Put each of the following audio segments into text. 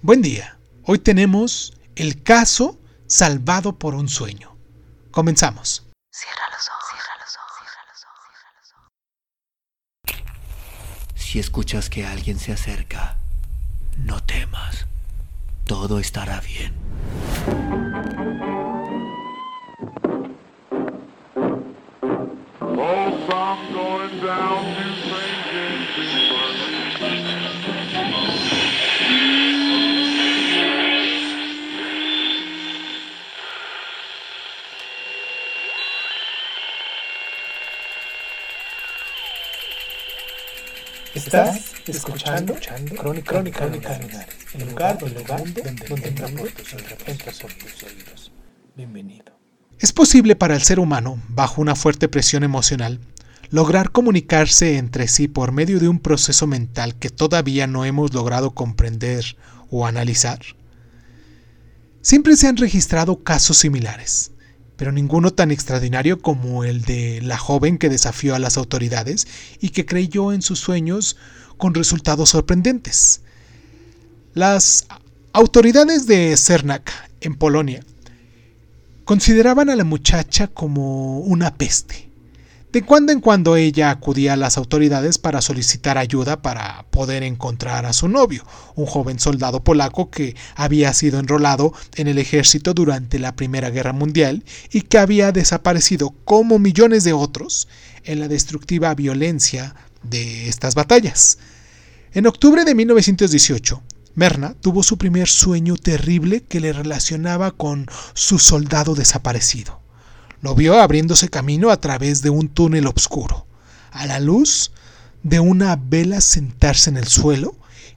Buen día. Hoy tenemos el caso salvado por un sueño. Comenzamos. Cierra los ojos, cierra los ojos, cierra los ojos, Si escuchas que alguien se acerca, no temas. Todo estará bien. Estás escuchando, Crónica, Crónica, Crónica el lugar, el lugar donde, donde, donde entra por tus oídos. Bienvenido. Es posible para el ser humano, bajo una fuerte presión emocional, lograr comunicarse entre sí por medio de un proceso mental que todavía no hemos logrado comprender o analizar. Siempre se han registrado casos similares, pero ninguno tan extraordinario como el de la joven que desafió a las autoridades y que creyó en sus sueños con resultados sorprendentes. Las autoridades de Cernak, en Polonia, consideraban a la muchacha como una peste de cuando en cuando ella acudía a las autoridades para solicitar ayuda para poder encontrar a su novio, un joven soldado polaco que había sido enrolado en el ejército durante la Primera Guerra Mundial y que había desaparecido como millones de otros en la destructiva violencia de estas batallas. En octubre de 1918, Merna tuvo su primer sueño terrible que le relacionaba con su soldado desaparecido. Lo vio abriéndose camino a través de un túnel oscuro, a la luz de una vela sentarse en el suelo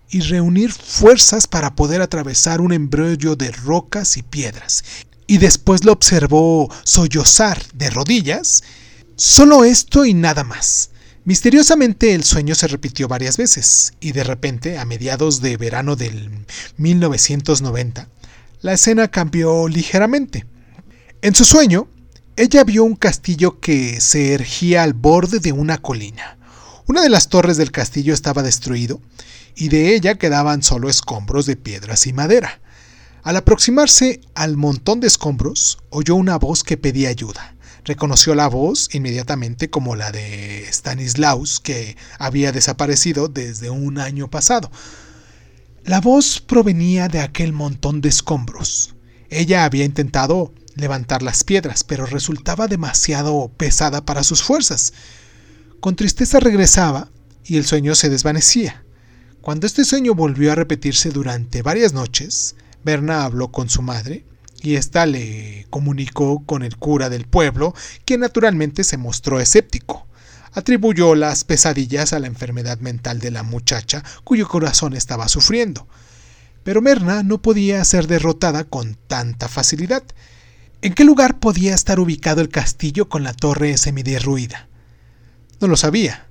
y reunir fuerzas para poder atravesar un embrollo de rocas y piedras. Y después lo observó sollozar de rodillas. Solo esto y nada más. Misteriosamente el sueño se repitió varias veces y de repente, a mediados de verano del 1990, la escena cambió ligeramente. En su sueño, ella vio un castillo que se ergía al borde de una colina. Una de las torres del castillo estaba destruido y de ella quedaban solo escombros de piedras y madera. Al aproximarse al montón de escombros, oyó una voz que pedía ayuda. Reconoció la voz inmediatamente como la de Stanislaus, que había desaparecido desde un año pasado. La voz provenía de aquel montón de escombros. Ella había intentado levantar las piedras, pero resultaba demasiado pesada para sus fuerzas. Con tristeza regresaba y el sueño se desvanecía. Cuando este sueño volvió a repetirse durante varias noches, Berna habló con su madre y ésta le comunicó con el cura del pueblo, quien naturalmente se mostró escéptico. Atribuyó las pesadillas a la enfermedad mental de la muchacha, cuyo corazón estaba sufriendo. Pero Merna no podía ser derrotada con tanta facilidad. ¿En qué lugar podía estar ubicado el castillo con la torre semiderruida? No lo sabía,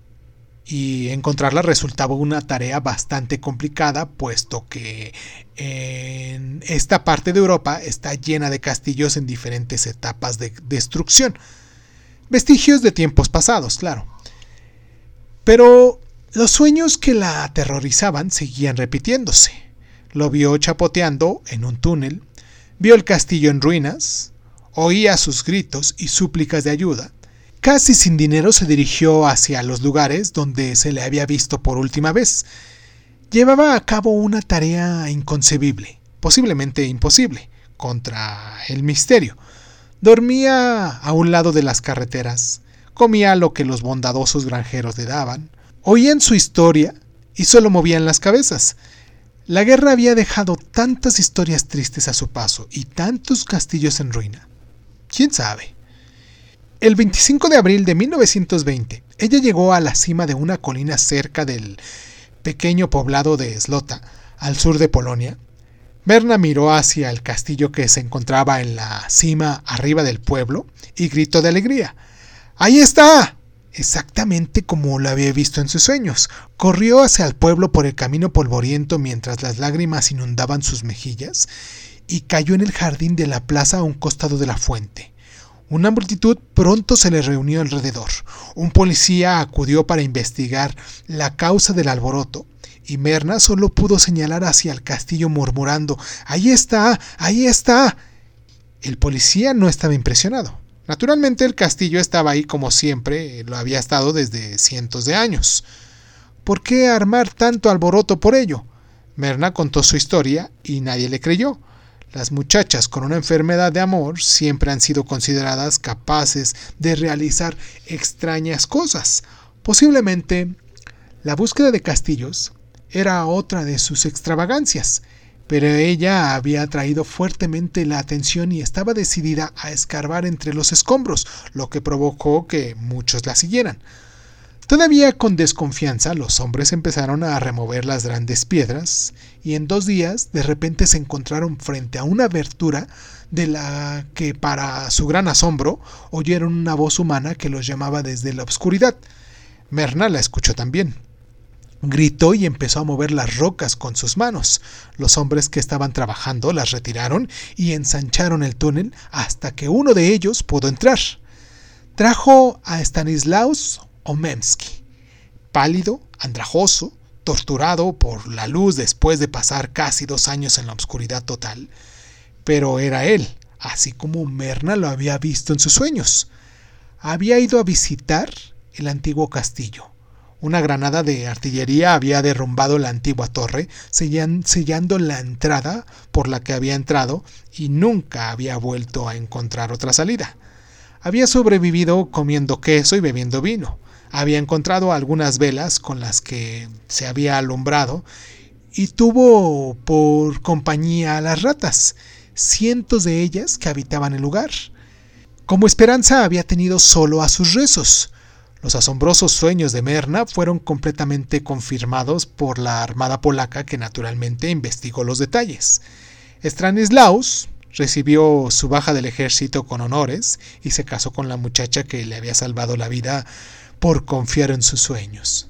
y encontrarla resultaba una tarea bastante complicada, puesto que en esta parte de Europa está llena de castillos en diferentes etapas de destrucción. Vestigios de tiempos pasados, claro. Pero los sueños que la aterrorizaban seguían repitiéndose. Lo vio chapoteando en un túnel, vio el castillo en ruinas, Oía sus gritos y súplicas de ayuda. Casi sin dinero se dirigió hacia los lugares donde se le había visto por última vez. Llevaba a cabo una tarea inconcebible, posiblemente imposible, contra el misterio. Dormía a un lado de las carreteras, comía lo que los bondadosos granjeros le daban, oían su historia y solo movían las cabezas. La guerra había dejado tantas historias tristes a su paso y tantos castillos en ruina ¿Quién sabe? El 25 de abril de 1920, ella llegó a la cima de una colina cerca del pequeño poblado de Slota, al sur de Polonia. Berna miró hacia el castillo que se encontraba en la cima arriba del pueblo y gritó de alegría. ¡Ahí está! Exactamente como lo había visto en sus sueños. Corrió hacia el pueblo por el camino polvoriento mientras las lágrimas inundaban sus mejillas y cayó en el jardín de la plaza a un costado de la fuente. Una multitud pronto se le reunió alrededor. Un policía acudió para investigar la causa del alboroto y Merna solo pudo señalar hacia el castillo murmurando Ahí está, ahí está. El policía no estaba impresionado. Naturalmente el castillo estaba ahí como siempre lo había estado desde cientos de años. ¿Por qué armar tanto alboroto por ello? Merna contó su historia y nadie le creyó. Las muchachas con una enfermedad de amor siempre han sido consideradas capaces de realizar extrañas cosas. Posiblemente la búsqueda de castillos era otra de sus extravagancias, pero ella había atraído fuertemente la atención y estaba decidida a escarbar entre los escombros, lo que provocó que muchos la siguieran. Todavía con desconfianza, los hombres empezaron a remover las grandes piedras y en dos días de repente se encontraron frente a una abertura de la que, para su gran asombro, oyeron una voz humana que los llamaba desde la oscuridad. Merna la escuchó también. Gritó y empezó a mover las rocas con sus manos. Los hombres que estaban trabajando las retiraron y ensancharon el túnel hasta que uno de ellos pudo entrar. Trajo a Stanislaus Omemsky, pálido, andrajoso, torturado por la luz después de pasar casi dos años en la oscuridad total. Pero era él, así como Merna lo había visto en sus sueños. Había ido a visitar el antiguo castillo. Una granada de artillería había derrumbado la antigua torre, sellando la entrada por la que había entrado y nunca había vuelto a encontrar otra salida. Había sobrevivido comiendo queso y bebiendo vino había encontrado algunas velas con las que se había alumbrado y tuvo por compañía a las ratas, cientos de ellas que habitaban el lugar. Como esperanza había tenido solo a sus rezos. Los asombrosos sueños de Merna fueron completamente confirmados por la armada polaca que naturalmente investigó los detalles. Stranislaus recibió su baja del ejército con honores y se casó con la muchacha que le había salvado la vida por confiar en sus sueños.